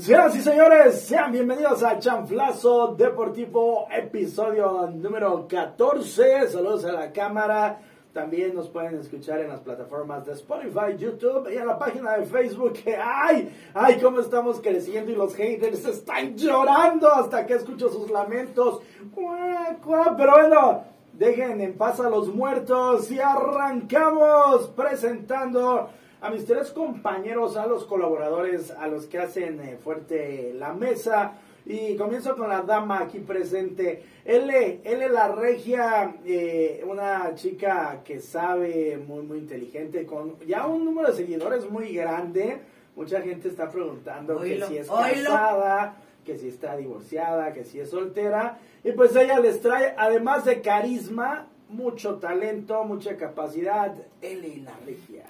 Señoras y señores, sean bienvenidos a Chanflazo Deportivo, episodio número 14. Saludos a la cámara. También nos pueden escuchar en las plataformas de Spotify, YouTube y en la página de Facebook. ¡Ay! ¡Ay! ¿Cómo estamos creciendo? Y los haters están llorando hasta que escucho sus lamentos. Pero bueno, dejen en paz a los muertos y arrancamos presentando a mis tres compañeros, a los colaboradores, a los que hacen eh, fuerte la mesa. Y comienzo con la dama aquí presente. L, L la regia, eh, una chica que sabe, muy, muy inteligente, con ya un número de seguidores muy grande. Mucha gente está preguntando que si es casada, que si está divorciada, que si es soltera. Y pues ella les trae, además de carisma, mucho talento, mucha capacidad. L la regia.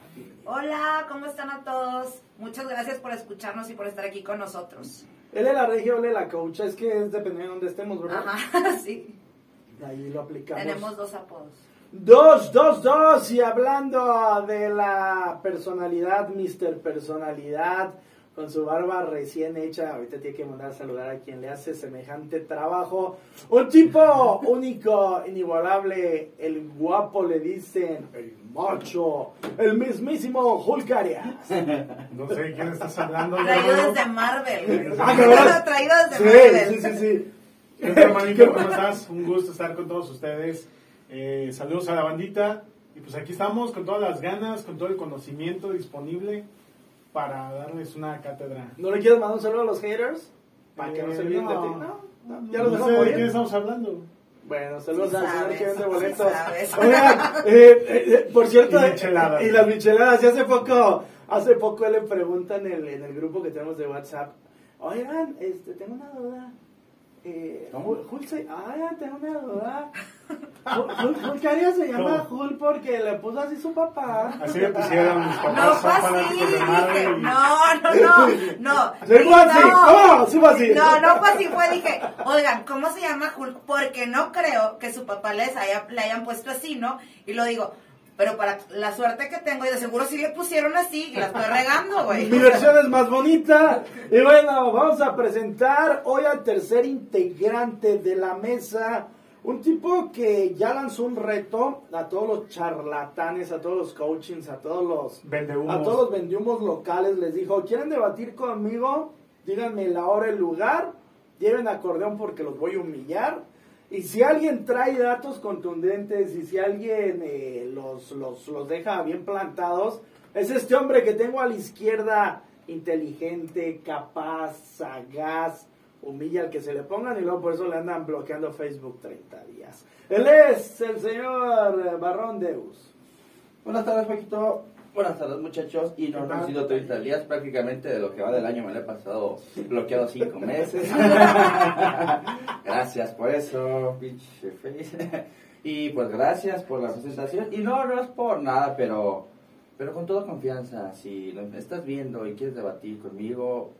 Hola, ¿cómo están a todos? Muchas gracias por escucharnos y por estar aquí con nosotros. Él es la región, él es la coach, es que es dependiendo de dónde estemos, ¿verdad? Ajá, sí. Ahí lo aplicamos. Tenemos dos apodos. Dos, dos, dos. Y hablando de la personalidad, Mr. Personalidad, con su barba recién hecha, ahorita tiene que mandar a saludar a quien le hace semejante trabajo. Un tipo único, inigualable, el guapo le dicen, el macho, el mismísimo Hulk Arias. No sé quién estás hablando. Traído desde Marvel. Ah, Traído desde Marvel. Sí, sí, sí. ¿Qué hermanito? ¿Cómo estás? Un gusto estar con todos ustedes. Eh, saludos a la bandita. Y pues aquí estamos con todas las ganas, con todo el conocimiento disponible para darles una cátedra. ¿No le quieres mandar un saludo a los haters? Para que no se olviden de ti. No, no, ya los no dejamos sé de quién estamos hablando. Bueno, saludos Sí al señor que vende boletos. Oigan, eh, eh, eh, por cierto, Y micheladas. eh, y las micheladas, y hace poco, hace poco le preguntan en el, en el grupo que tenemos de WhatsApp, oigan, este, tengo una duda. Eh, ¿Cómo? Jul, Jul se, ah, tengo una duda. Jul Caria se llama ¿Cómo? Jul porque le puso así su papá. Así me pusieron mis No papás, fue son así, dije, no, no, no, no. Sí fue así, ¿cómo? Sí fue así. No, no fue así, fue dije, oigan, ¿cómo se llama Hulk? Porque no creo que su papá les haya, le hayan puesto así, ¿no? Y lo digo, pero para la suerte que tengo, y de seguro sí le pusieron así, y la estoy regando, güey. Mi versión es más bonita. Y bueno, vamos a presentar hoy al tercer integrante de la mesa. Un tipo que ya lanzó un reto a todos los charlatanes, a todos los coachings, a todos los Vendehumos. a todos los vendehumos locales. Les dijo, ¿quieren debatir conmigo? Díganme la hora y el lugar. Lleven acordeón porque los voy a humillar. Y si alguien trae datos contundentes y si alguien eh, los, los, los deja bien plantados, es este hombre que tengo a la izquierda, inteligente, capaz, sagaz, humilla al que se le pongan y luego por eso le andan bloqueando Facebook 30 días. Él es el señor Barrón Deus. Buenas tardes, Paquito. Buenas tardes, muchachos. Y no, no han sido 30 días, prácticamente de lo que va del año me lo he pasado bloqueado 5 meses. gracias por eso, pinche face. y pues gracias por la presentación. Y no, no es por nada, pero, pero con toda confianza. Si lo estás viendo y quieres debatir conmigo,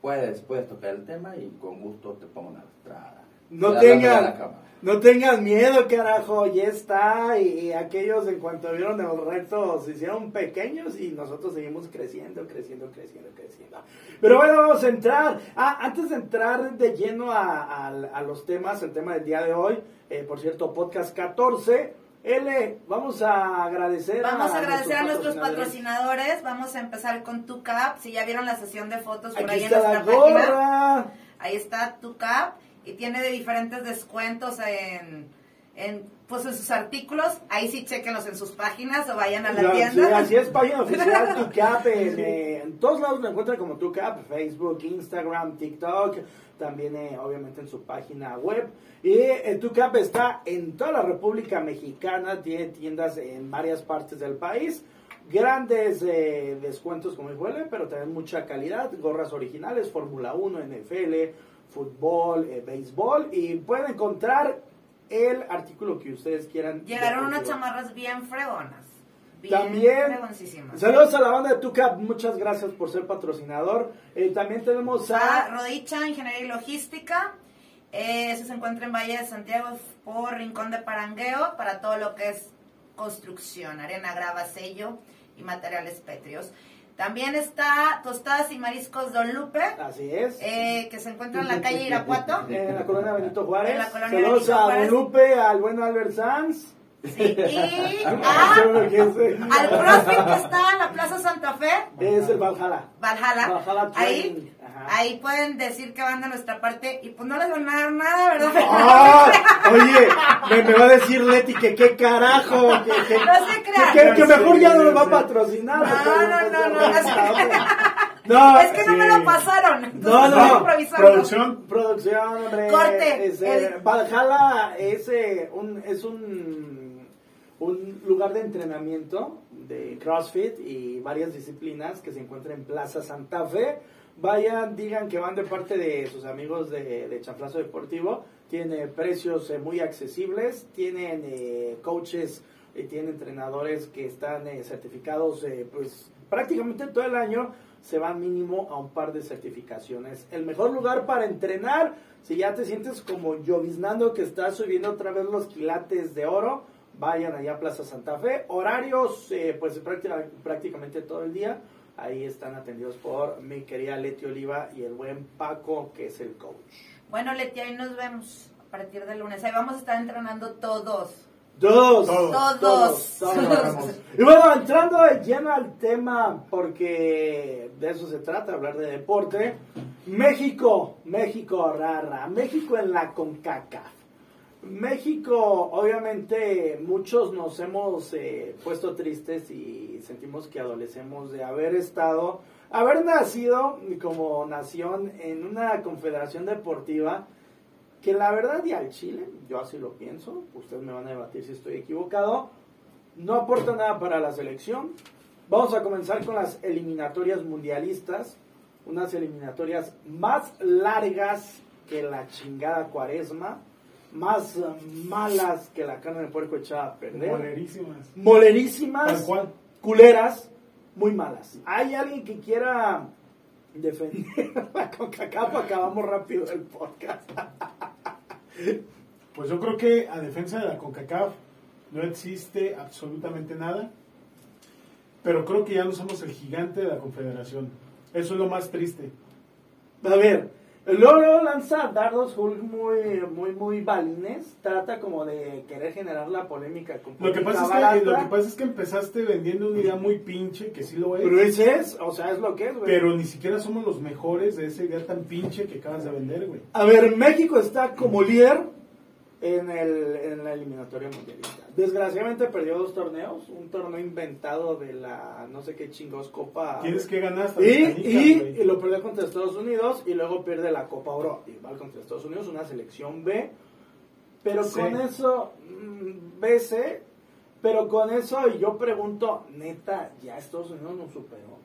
puedes, puedes tocar el tema y con gusto te pongo una entrada. No tengan, no tengan miedo, carajo, ya está. Y, y aquellos en cuanto vieron el reto se hicieron pequeños y nosotros seguimos creciendo, creciendo, creciendo, creciendo. Pero bueno, vamos a entrar. Ah, antes de entrar de lleno a, a- a los temas, el tema del día de hoy, eh, por cierto, podcast 14. L, vamos a agradecer Vamos a agradecer a nuestros patrocinadores. patrocinadores. Vamos a empezar con TuCap. Si ya vieron la sesión de fotos por Aquí ahí en está la nuestra página. gorra. Ahí está TuCap. Y tiene de diferentes descuentos en, en, pues en sus artículos. Ahí sí chequenlos en sus páginas o vayan a la tienda. sí, así es, página oficial TuCap. En, eh, en todos lados lo encuentran como TuCap, Facebook, Instagram, TikTok, también eh, obviamente en su página web. Y eh, TuCap está en toda la República Mexicana, tiene tiendas en varias partes del país. Grandes eh, descuentos como dijo él, pero también mucha calidad, gorras originales, Fórmula 1, NFL, fútbol, eh, béisbol y pueden encontrar el artículo que ustedes quieran. Llegaron unas chamarras bien fregonas. Bien También, saludos a la banda de Tucap, muchas gracias por ser patrocinador. Eh, también tenemos a a... Rodicha Ingeniería y Logística. Eh, eso se encuentra en Valle de Santiago por Rincón de Parangueo para todo lo que es construcción, arena, grava, sello y materiales pétreos. También está Tostadas y Mariscos Don Lupe, Así es. eh, que se encuentra en la calle Irapuato. en la colonia Benito Juárez. En la colonia Saludos Benito a Juárez. Lupe, al buen Albert Sanz. Sí, y No a- sé. al CrossFit que está en la Plaza Santa Fe, Es el Valhalla. Valhalla. Valhalla Ahí, ahí pueden decir que van de nuestra parte y pues no les van a dar nada, ¿verdad? ¡Ah! Oye, me, me va a decir Leti que qué carajo. Que, que, No se crean. que- que mejor ya no lo va a Sí. patrocinar. No, porque no, no, no, pues, no. No, es que no me sí. lo pasaron. No, no. Producción. Producción, hombre. Corte. Es, eh, El- Valhalla es, eh, un, es un, un lugar de entrenamiento de CrossFit y varias disciplinas que se encuentra en Plaza Santa Fe. Vayan, digan que van de parte de sus amigos de, de Deportivo. Tiene precios eh, muy accesibles, tienen eh, coaches y tienen entrenadores que están eh, certificados eh, pues prácticamente todo el año se van mínimo a un par de certificaciones. El mejor lugar para entrenar, si ya te sientes como lloviznando que estás subiendo otra vez los quilates de oro, vayan allá a Plaza Santa Fe. Horarios, eh, pues práctica- prácticamente todo el día. Ahí están atendidos por mi querida Leti Oliva y el buen Paco, que es el coach. Bueno, Leti, ahí nos vemos a partir del lunes. Ahí vamos a estar entrenando todos. Todos. Todos. Todos. todos. Y bueno, entrando de lleno al tema, porque de eso se trata, hablar de deporte. México, México, rara. México en la CONCACAF. México, obviamente, muchos nos hemos eh, puesto tristes y sentimos que adolecemos de haber estado, haber nacido como nación en una confederación deportiva que la verdad y al Chile, yo así lo pienso, ustedes me van a debatir si estoy equivocado, no aporta nada para la selección. Vamos a comenzar con las eliminatorias mundialistas, unas eliminatorias más largas que la chingada cuaresma, más eh, malas que la carne de puerco echada a perder, Molerísimas. molerísimas, Tal cual. culeras, muy malas. ¿Hay alguien que quiera defender la CONCACAF? Acabamos rápido el podcast. Pues yo creo que a defensa de la CONCACAF no existe absolutamente nada. Pero creo que ya no somos el gigante de la confederación. Eso es lo más triste. A ver, Loro lanza dardos Hulk muy, muy, muy balines. Trata como de querer generar la polémica con Lo que, pasa es que, lo que pasa es que empezaste vendiendo una idea muy pinche, que sí lo es. Pero ese es, o sea, es lo que es, güey. Pero ni siquiera somos los mejores de esa idea tan pinche que acabas de vender, güey. A ver, México está como líder en, el, en la eliminatoria mundialista. Desgraciadamente perdió dos torneos. Un torneo inventado de la no sé qué chingos Copa. Tienes que ganar hasta Y, canicas, y, y lo perdió contra Estados Unidos y luego pierde la Copa Oro igual contra Estados Unidos, una selección B. Pero Sí. con eso, mm, BC, pero con eso y yo pregunto, neta, ya Estados Unidos nos superó.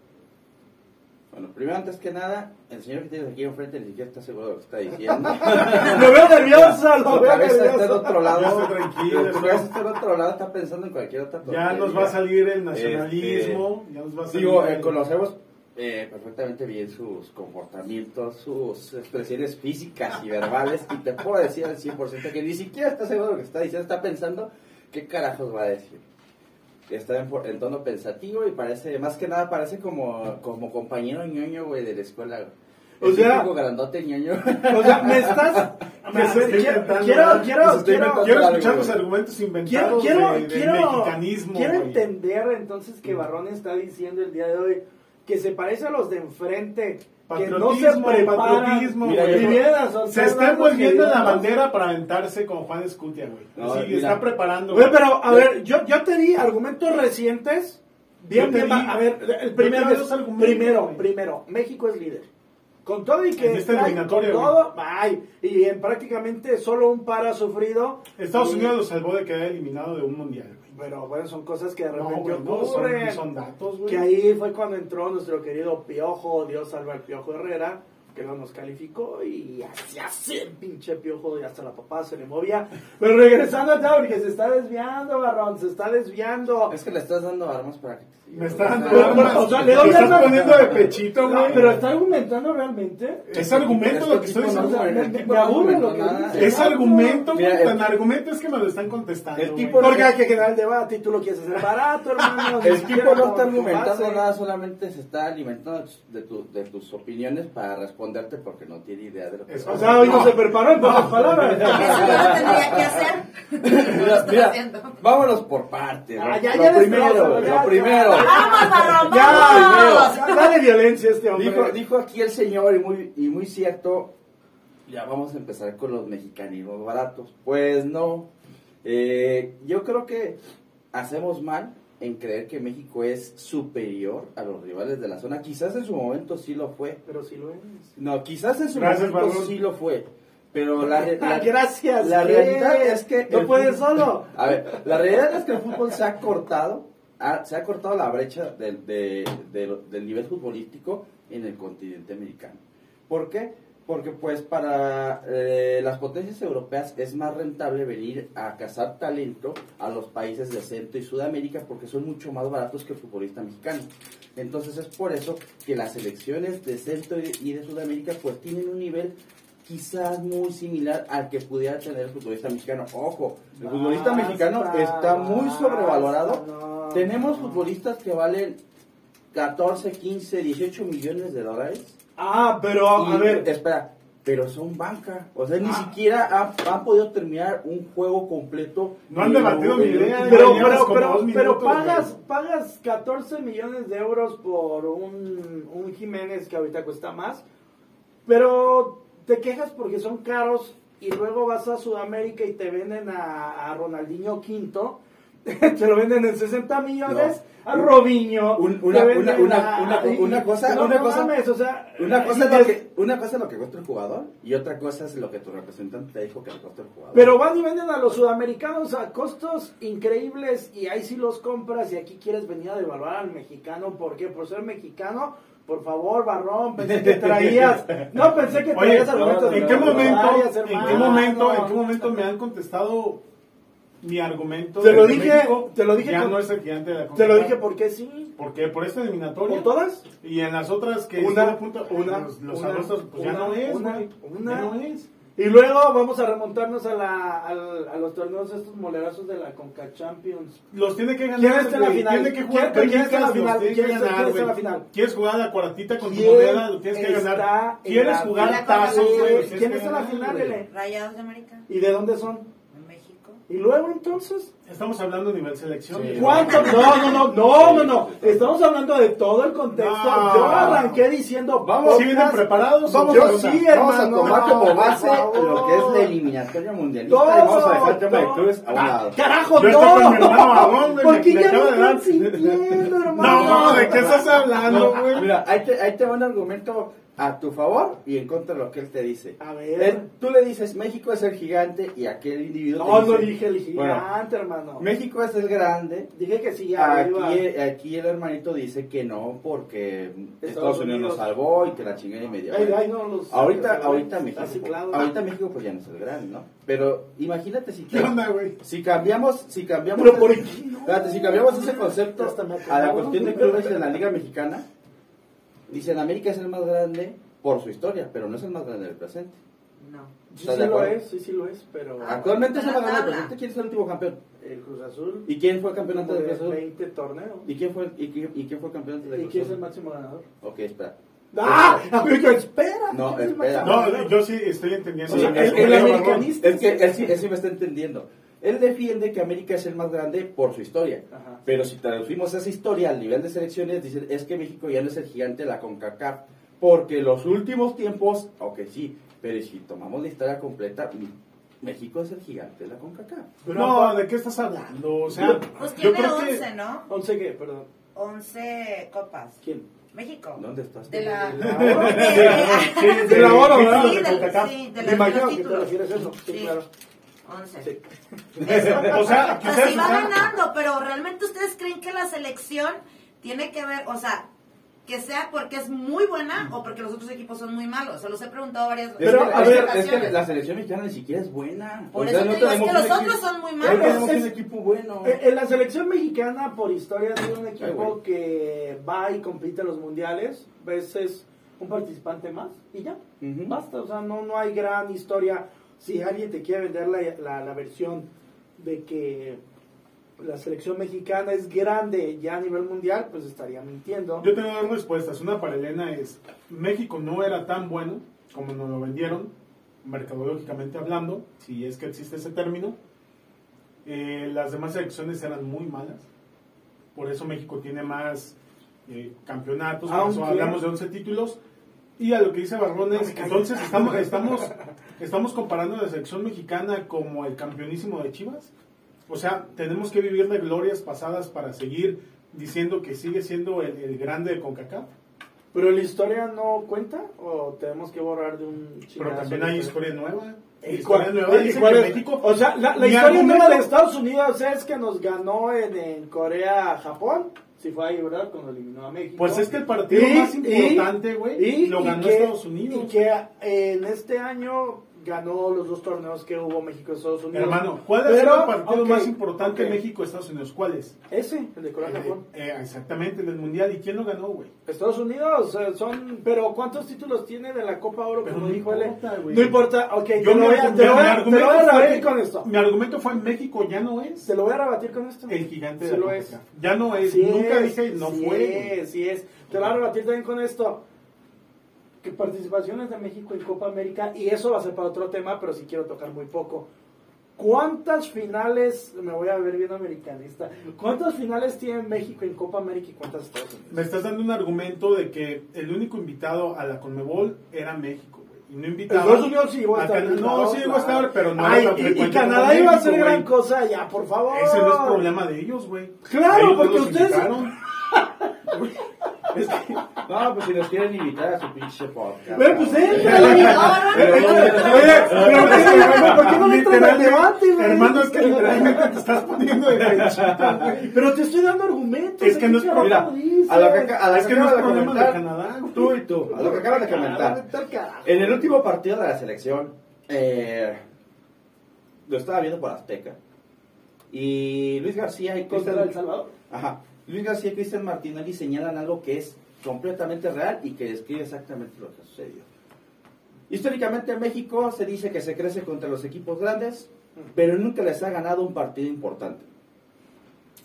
Bueno, primero, antes que nada, el señor que tienes aquí enfrente ni siquiera está seguro de lo que está diciendo. lo veo nervioso, lo Su veo cabeza está en nervioso. otro lado. Ya tranquilo, cabeza está en otro lado, está pensando en cualquier otra Ya tontería. nos va a salir el nacionalismo. ya nos va a salir Digo, el- eh, conocemos eh, perfectamente bien sus comportamientos, sus expresiones físicas y verbales, y te puedo decir al 100% que ni siquiera está seguro de lo que está diciendo, está pensando qué carajos va a decir. Está en, en tono pensativo y parece, más que nada, parece como, como compañero ñoño, güey, de la escuela. O sea- grandote ñoño. O sea, me estás... Me estoy quiero, quiero, quiero, quiero- escuchar los argumentos inventados quiero, de- del quiero, mexicanismo. quiero güey. entender entonces que Barrón está diciendo el día de hoy que se parece a los de enfrente, que no se Patriotismo, patriotismo, güey. Se está envolviendo en la bandera para aventarse con Juan Escutia, güey. No, sí, mira. está preparando. Güey, pero a ver, yo, yo te di argumentos recientes. Bien, bien, a ver, el primero, primero, primero, México es líder. Con todo y que En esta trae- eliminatoria, con güey. todo, ay, y en prácticamente solo un par ha sufrido. Estados Y- Unidos lo salvó de quedar eliminado de un mundial. Pero bueno, son cosas que de No, repente no, ocurren. son, son datos, güey. Que ahí fue cuando entró nuestro querido Piojo, Dios salva al Piojo Herrera, que no nos calificó y así, así el pinche piojo y hasta la papá se le movía. Pero regresando al tema, porque se está desviando, Barrón, se está desviando. Es que le estás dando armas para que. Me está dando Pero, armas. o sea, le doy estás armas. poniendo de pechito, No, güey. pero está argumentando realmente. Es argumento lo que estoy no, diciendo. el me- aburre lo que dice. Es argumento, Mira, el- Tan argumento es que me lo están contestando. El tipo- Porque hay que generar el debate y tú lo quieres hacer barato, hermano. El tipo no está argumentando nada, solamente se está alimentando de, tu- de tus opiniones para responderte porque no tiene idea de lo que Es- O sea, hoy no se preparó en pocas palabras. Eso yo lo tendría que hacer. No lo Mira, mira, vámonos por partes. Ah, lo- ya, lo ya primero, lo ya, primero. ¡Vamos, Barrón, Ya, vamos! ya, dale violencia a este hombre. Dijo, dijo aquí el señor, y muy, y muy cierto, ya vamos a empezar con los mexicanismos baratos. Pues no, Eh, yo creo que hacemos mal en creer que México es superior a los rivales de la zona. Quizás en su momento sí lo fue. Pero sí lo es. No, quizás en su Gracias, momento sí lo fue. Pero la, la- Gracias. la ¿qué? realidad es que... No puedes fútbol- solo. A ver, la realidad es que el fútbol se ha cortado, ha- se ha cortado la brecha de- de del nivel futbolístico en el continente americano. ¿Por qué? Porque pues para eh, las potencias europeas es más rentable venir a cazar talento a los países de Centro y Sudamérica porque son mucho más baratos que el futbolista mexicano. Entonces es por eso que las selecciones de Centro y de- Sudamérica pues tienen un nivel quizás muy similar al que pudiera tener el futbolista mexicano. Ojo, el futbolista mexicano está muy basta, sobrevalorado. no. Tenemos futbolistas que valen 14, 15, 18 millones de dólares. Ah, pero Y, a ver. espera, pero son banca. O sea, ni Ah. siquiera han, han podido terminar un juego completo. No han debatido mi idea, Pero, pero, pero, pero pagas, pagas 14 millones de euros por un, un Jiménez que ahorita cuesta más, pero te quejas porque son caros y luego vas a Sudamérica y te venden a, a Ronaldinho Quinto, te lo venden en 60 millones, a Robinho, Un- te una- venden una- una- a- una- cosa- no, una no cosa- mames, o sea, Una cosa, y es lo que, una cosa es lo que cuesta el jugador y otra cosa es lo que tu representante te dijo que le cuesta el jugador. Pero van y venden a los sudamericanos a costos increíbles y ahí sí los compras y aquí quieres venir a devaluar al mexicano. ¿Por qué? Por ser mexicano. Por favor, Barrón, pensé que traías. No, pensé que Oye, traías argumentos. ¿en de qué momento, en qué momento, en qué momento me han contestado mi argumento? Te lo dije, México te lo dije Ya con- no es el gigante de la Te lo dije porque sí. Porque por esta eliminatoria. ¿Por todas? Y en las otras que Una, a punto, una, los, los una, sabrosos, pues ya una, no es, una, una. Ya no es. Y luego vamos a remontarnos a, la, al- a los torneos estos molerazos de la Conca Champions. Los tiene que ganar. ¿Quién está en la final? Tiene que jugar ¿Quién- quién está en la final? ¿Quién que está- ganar, quién está en la final? ¿Quieres jugar a la cuartita con tu ¿Quién moneda? Lo tienes que está ganar. en ¿Quieres la jugar final? tazos, güey? Los tienes ¿Quién que está en la ganar, final? Rayados de América, ¿Y de dónde son? ¿Y luego entonces? Estamos hablando a nivel selección. Sí. ¿Cuánto? No, no, no, no, no, no. Estamos hablando de todo el contexto. No. Yo arranqué diciendo. Vamos, ¿Sí vienen preparados? Vamos, yo sí, Vamos a tomar como base lo que es la eliminatoria mundialista Todo, y vamos a dejar el tema de clubes a un Ah, lado. Carajo, Yo no. estoy con mi hermano Barrón, güey, ¿Por me- qué me ya dar- están sintiendo, hermano? No, ¿de qué estás hablando, No, güey? mira, ahí te, ahí te va un argumento a tu favor y en contra de lo que él te dice. A ver. Él- tú le dices, México es el gigante y aquel individuo No, te no dije el Bueno, gigante, hermano. México es el grande. Dije que sí. Aquí, aquí el hermanito dice que no porque Estados, Estados Unidos Unidos. nos salvó y que la chingada y media. Ay, ay, no, los- ahorita, los- ahorita México, ciclado. ahorita México pues ya no es el grande, ¿no? Pero imagínate si ¿Qué onda, güey? si cambiamos, si cambiamos, Pero ¿por qué no? Espérate, si cambiamos ese concepto a la cuestión de clubes de la Liga Mexicana, dicen América es el más grande por su historia, pero no es el más grande del presente. No. Sí, ¿Estás sí lo es, sí, sí lo es, pero Actualmente es el más grande del presente. ¿Quién es el último campeón? el Cruz Azul ¿Y quién fue campeón antes del de Cruz Azul? 20 torneos. ¿Y quién fue, y, quién- y quién fue campeón antes del ¿Y Cruz quién es el Azul? máximo ganador? Ok, espera. ¡Ah! Amigo, espera. No, ¿quién es el espera. No, yo sí estoy entendiendo. O sea, lo que el- es el Barrón. americanista. Es que él sí, él sí me está entendiendo. Él defiende que América es el más grande por su historia. Ajá. Pero si traducimos esa historia al nivel de selecciones, dicen, es que México ya no es el gigante de la CONCACAF. Porque los últimos tiempos, ok, sí, pero si tomamos la historia completa, México es el gigante de la CONCACAF. No, ¿de qué estás hablando? O sea, Pues yo tiene creo 11, que... ¿no? ¿11 qué? Perdón. 11 copas. ¿Quién? México. ¿Dónde estás? De la... De la oro. de- De la oro, ¿verdad? Sí, De del- CONCACAF. sí, de los imagino que te refieres a eso. Sí, Sí. claro. 11. Sí. Eso. O sea, O sea, quizás sí va ganando, pero realmente ustedes creen que la selección tiene que ver, o sea, que sea porque es muy buena o porque los otros equipos son muy malos. Se los he preguntado varias Es Pero, que- a es ver, que- es que la selección mexicana ni siquiera es buena. Por O eso sea, te no digo, es que los otros son muy malos. tenemos Es- un equipo bueno. En la selección mexicana, por historia, es un Ay, equipo que va y compite en los mundiales. Veces un participante más y ya. Basta, o sea, no, no hay gran historia. Si alguien te quiere vender la, la, la versión de que la selección mexicana es grande ya a nivel mundial, pues estaría mintiendo. Yo tengo dos respuestas. Una para Elena es, México no era tan bueno como nos lo vendieron, mercadológicamente hablando, si es que existe ese término. Eh, las demás selecciones eran muy malas. Por eso México tiene más eh, campeonatos, por eso hablamos de 11 títulos. Y a lo que dice Barrón es, entonces estamos, estamos, estamos comparando la selección mexicana como el campeonísimo de Chivas. O sea, tenemos que vivir de glorias pasadas para seguir diciendo que sigue siendo el, el grande de CONCACAF. Pero la historia no cuenta o tenemos que borrar de un Pero también hay historia? nueva. ¿Y Historia cuál- nueva dice cuál que es? México... O sea, la, la historia nueva de Estados Unidos es que nos ganó en, en Corea Japón. Si fue ahí, ¿verdad? Cuando eliminó a México. Pues es que el partido Y- más importante, güey, lo ganó que- Estados Unidos. Y que en este año ganó los dos torneos que hubo México-Estados Unidos. Hermano, ¿cuál es el partido ok, más importante ok. México-Estados Unidos? ¿Cuál es? Ese, el de Corea-Japón. Eh, eh, exactamente, el del Mundial. ¿Y quién lo ganó, güey? Estados Unidos eh, son, pero ¿cuántos títulos tiene de la Copa Oro? Pero como no dijo él? importa, güey. No importa, ok, te Yo lo voy a, te lo voy a, te lo voy a rebatir con esto. Mi argumento fue México ya no es Te lo voy a rebatir con esto. el gigante de Sí la lo es. Ya no es. Sí Nunca es, dije no sí fue. es, sí es. Te lo voy a rebatir también con esto. Que participaciones de México en Copa América, y eso va a ser para otro tema, pero sí quiero tocar muy poco. ¿Cuántas finales, me voy a ver bien americanista, cuántas finales tiene México en Copa América y cuántas Estados Unidos? Me estás dando un argumento de que el único invitado a la Conmebol era México, güey. Y no invitaba. Estados Unidos sí iba a estar. No, sí iba a estar, pero no Ay, era tan y- Canadá iba a hacer gran cosa, ya, por favor. Ese no es problema de ellos, güey. Claro, Ellos porque ustedes-. Es que- no, pues si nos quieren invitar a su pinche podcast. Pero pues pero ¿por qué- ¿por qué no entras al debate, güey? Hermano, es que literalmente te estás poniendo de pechita, güey. Pero te estoy dando argumentos. Es que no es ¿qué problema. A lo que, a Es que no es problema de Canadá. Tú y tú, a lo que acabas de comentar. En el último partido de la selección, eh, lo estaba viendo por Azteca. Y Luis García y ¿Contra Cristian, El Salvador? Ajá, Luis García y Cristian Martinelli señalan algo que es completamente real y que describe exactamente lo que sucedió. Históricamente en México se dice que se crece contra los equipos grandes, pero nunca les ha ganado un partido importante.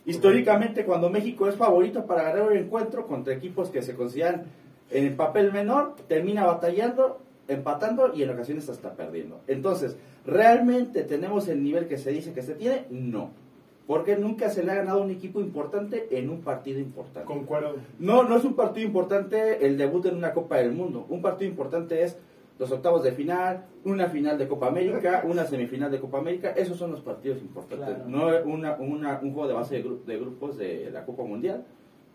Históricamente, cuando México es favorito para ganar un encuentro contra equipos que se consideran en el papel menor, termina batallando, empatando y en ocasiones hasta perdiendo. Entonces, ¿realmente tenemos el nivel que se dice que se tiene? No. Porque nunca se le ha ganado un equipo importante en un partido importante. Concuerdo. No, no es un partido importante el debut en una Copa del Mundo. Un partido importante es los octavos de final, una final de Copa América, una semifinal de Copa América. Esos son los partidos importantes. Claro. No una, una- un juego de base de, gru- de grupos de la Copa Mundial,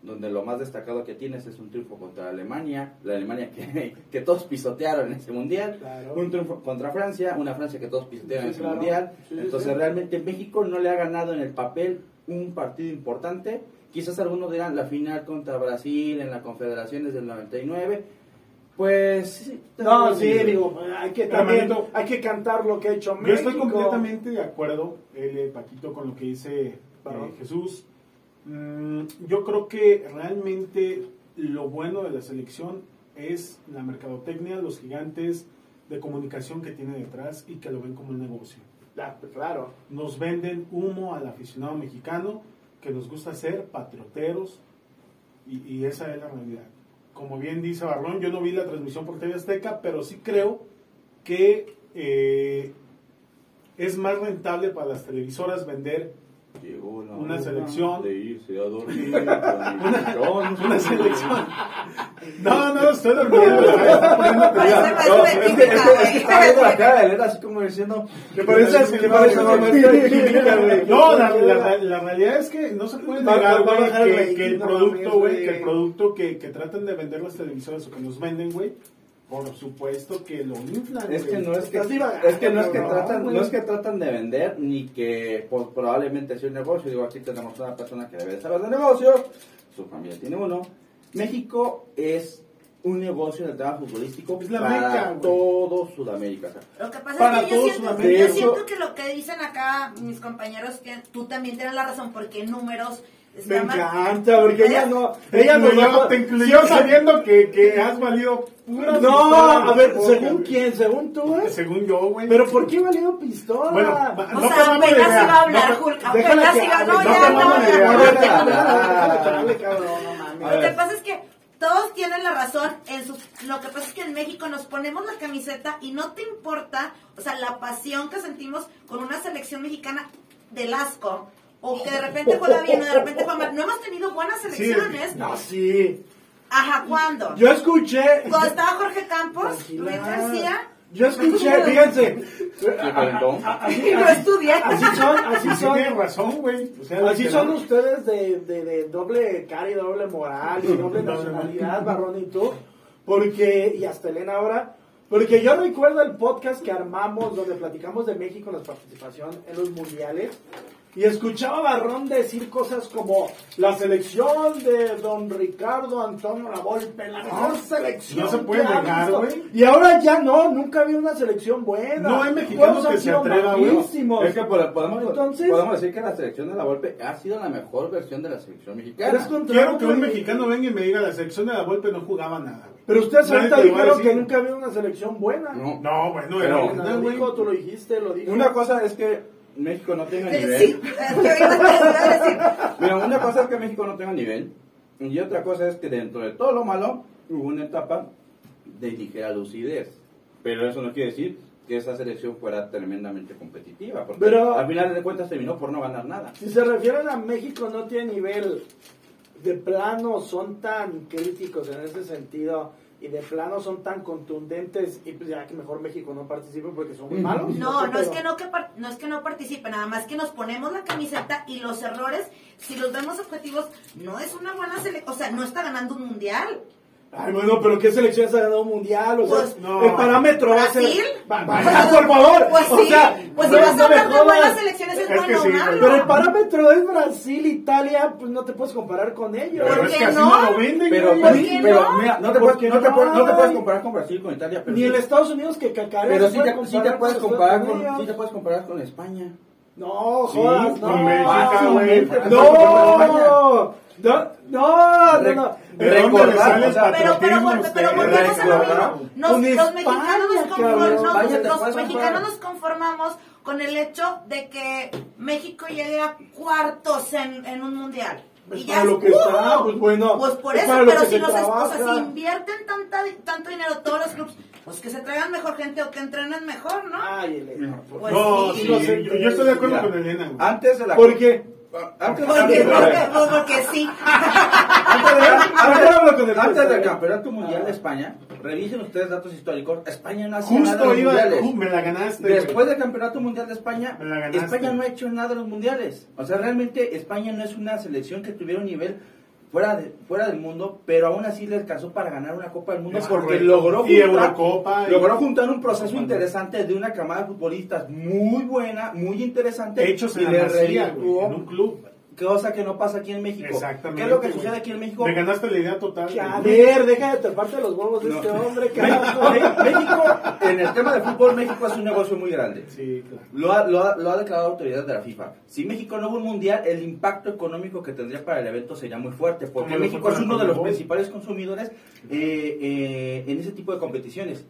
donde lo más destacado que tienes es un triunfo contra Alemania, la Alemania que, que todos pisotearon en ese Mundial. Claro. Un triunfo contra Francia, una Francia que todos pisotearon en ese claro. Mundial. Sí, Entonces sí. realmente México no le ha ganado en el papel un partido importante. Quizás algunos dirán la final contra Brasil en las Confederaciones del 99. Pues sí. No, sí, digo, hay que también, hay que cantar lo que ha hecho Yo México. estoy completamente de acuerdo, eh, Paquito, con lo que dice eh. Jesús. Mm, yo creo que realmente lo bueno de la selección es la mercadotecnia, los gigantes de comunicación que tiene detrás y que lo ven como un negocio. Ah, pues, claro. Nos venden humo al aficionado mexicano que nos gusta ser patrioteros y, y esa es la realidad. Como bien dice Barrón, yo no vi la transmisión por TV Azteca, pero sí creo que eh, es más rentable para las televisoras vender Llegó la Una selección. de irse a dormir con una selección. No, no, estoy durmiendo. está Parece No, es que, típica, es que- es que güey. estaba viendo la cara de Elena así como diciendo Que parece, que parece una química, güey. No, la, la- realidad es que no se puede negar, güey, que, el producto, güey, que el producto que, que tratan de vender las televisoras o que nos venden, güey, por supuesto que lo inflan. Es que no es que, Estás divagando, es que no es que no, tratan, no es que tratan de vender ni que pues, probablemente sea un negocio. Digo, aquí tenemos una persona que debe de saber de negocios, su familia tiene uno. México es un negocio el tema futbolístico Es la para todo Sudamérica. o sea, Lo que pasa Para es que yo siento, Sudamérica. yo siento que lo que dicen acá mis compañeros, que tú también tienes la razón, porque números Me encanta, porque ella no. Ella no incluyó, te incluyó sabiendo que, que has valido puras No, pistolas a ver, poca, ¿según quién? ¿Según tú, eh? Según yo, güey. ¿Pero por qué valido pistola? Bueno, O no sea, apenas iba a hablar, No, Déjala apenas iba, no, no ya, no, no, no. no. Lo que pasa es que todos tienen la razón en sus lo que pasa es que en México nos ponemos la camiseta y no te importa, o sea, la pasión que sentimos con una selección mexicana del asco o que de repente juega bien o de repente juega mal. No hemos tenido buenas selecciones. No, sí. Ajá, ¿cuándo? Yo escuché. Cuando estaba Jorge Campos. Luis García, Yo escuché, fíjense. Así, lo así, estudié. así son, así Sí, son. tienes razón, güey. O sea, Así son no- ustedes de, de, de doble cara y doble moral y doble Doble nacionalidad, Barrón y tú, porque, y hasta Elena ahora, porque yo recuerdo el podcast que armamos donde platicamos de México en la participación en los mundiales y escuchaba a Barrón decir cosas como la selección de don Ricardo Antonio Lavolpe, la mejor selección. No se puede negar, visto". güey. Y ahora ya no, nunca había una selección buena. No hay mexicano Todos han que se sido atreva, güey. Es que pod- podemos, Entonces- podemos decir que la selección de la Volpe ha sido la mejor versión de la selección mexicana. Quiero que un mexicano venga y me diga la sección de la Volpe no jugaba nada, güey. Pero ustedes ahorita dijeron que nunca había una selección buena. No. No, bueno, güey. dijo, tú lo dijiste, lo dijo. Una cosa es que México no tenga nivel. Sí. Mira, una cosa es que México no tenga nivel. Y otra cosa es que dentro de todo lo malo hubo una etapa de ligera lucidez. Pero eso no quiere decir que esa selección fuera tremendamente competitiva. Porque Pero- al final de cuentas terminó por no ganar nada. Si se refieren a México no tiene nivel, de plano son tan críticos en ese sentido y de plano son tan contundentes y pues ya que mejor México no participe porque son muy malos. No, no es que no que par- no es que no participe, nada más que nos ponemos la camiseta y los errores, si los vemos objetivos, no es una buena selección, o sea, no está ganando un mundial. Ay, bueno, pero ¿qué selección se ha ganado un mundial? O sea, Pues, no. el parámetro va a ser... ¿Brasil? Va- va- por favor. Pues o sí, sea, pues si vas a hablar de buenas selecciones es, Es bueno o sí, malo. Pero el parámetro es Brasil, Italia, pues no te puedes comparar con ellos. Pero ¿Por es qué que así no? no lo venden, Pero, güey. ¿por qué pero no? mira, no te, ¿Por puedes, no, te no? puedes, no te puedes comparar con Brasil, con Italia. Pero Ni sí- el Estados Unidos que cacarea pero sí te, sí te puedes con comparar con, sí te puedes comparar con España. No, Sí, jodas, con no. Bélgica, no, güey. No, no, no, no, no. ¿De dónde le sale el o sea, Pero, pero, pero ustedes? volvemos a lo Recordar. mismo. Nos- los España, mexicanos nos conformamos, España te los mexicanos nos conformamos con el hecho de que México llegue a cuartos en, en un mundial. Pues y para ya lo que ¡uh! está, pues bueno, Pues por es eso, pero si los es- o sea, trabaja. si invierten tanta, tanto dinero todos los clubes, pues que se traigan mejor gente o que entrenen mejor, ¿no? Ay, Elena. Pues No, sí. sí, no sé, yo, yo estoy de acuerdo Mira, con Elena. Antes de la ¿Por Antes, Porque, porque, porque sí. antes de- del campeonato mundial de España, revisen ustedes datos históricos. España no nada en Justo los iba, mundiales. ju- me la ganaste. Después del campeonato mundial de España. España no ha hecho nada en los mundiales. O sea, realmente España no es una selección que tuviera un nivel fuera, de, fuera del mundo, pero aún así le alcanzó para ganar una Copa del Mundo Es porque correcto. logró Y juntar, Eurocopa, y- logró juntar un proceso interesante de una camada de futbolistas muy buena, muy interesante. Hechos y en le la masía, en un club. Cosa que no pasa aquí en México. Exactamente. ¿Qué es lo que sucede aquí en México? Me ganaste la idea total. A ver, deja de taparte los huevos de No. este hombre, carajo. México, en el tema de fútbol, México es un negocio muy grande. Sí, claro. Lo ha, lo, ha, lo ha declarado autoridades de la FIFA. Si México no hubo un mundial, el impacto económico que tendría para el evento sería muy fuerte, porque México es uno de los principales consumidores eh, eh, en ese tipo de competiciones.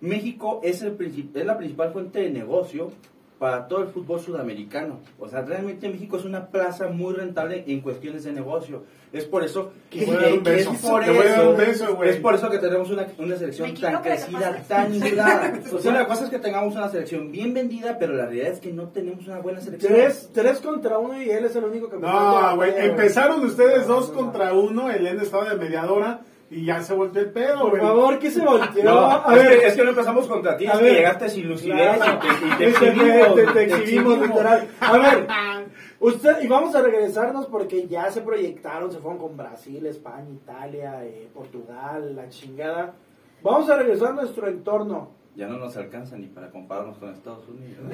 México es, el princip- es la principal fuente de negocio para todo el fútbol sudamericano. O sea, realmente México es una plaza muy rentable en cuestiones de negocio. Es por eso Te voy a dar un que es beso. por eso- un beso, güey. es por eso que tenemos una, una selección tan crecida, tan inflada. O sea, la cosa es que tengamos una selección bien vendida, pero la realidad es que no tenemos una buena selección. Tres, tres contra uno y él es el único que me No, güey. Empezaron ustedes dos no, contra uno. Elena estaba de mediadora y ya se volteó el pedo, Por güey. favor, ¿qué se volteó? No, a es, ver, que, es que no empezamos contra ti, A es ver. que llegaste sin lucidez Claro. y te, y te exhibimos, te- te exhibimos. literal. A ver, usted, y vamos a regresarnos porque ya se proyectaron, se fueron con Brasil, España, Italia, eh, Portugal, la chingada. Vamos a regresar a nuestro entorno. Ya no nos alcanza ni para compararnos con Estados Unidos.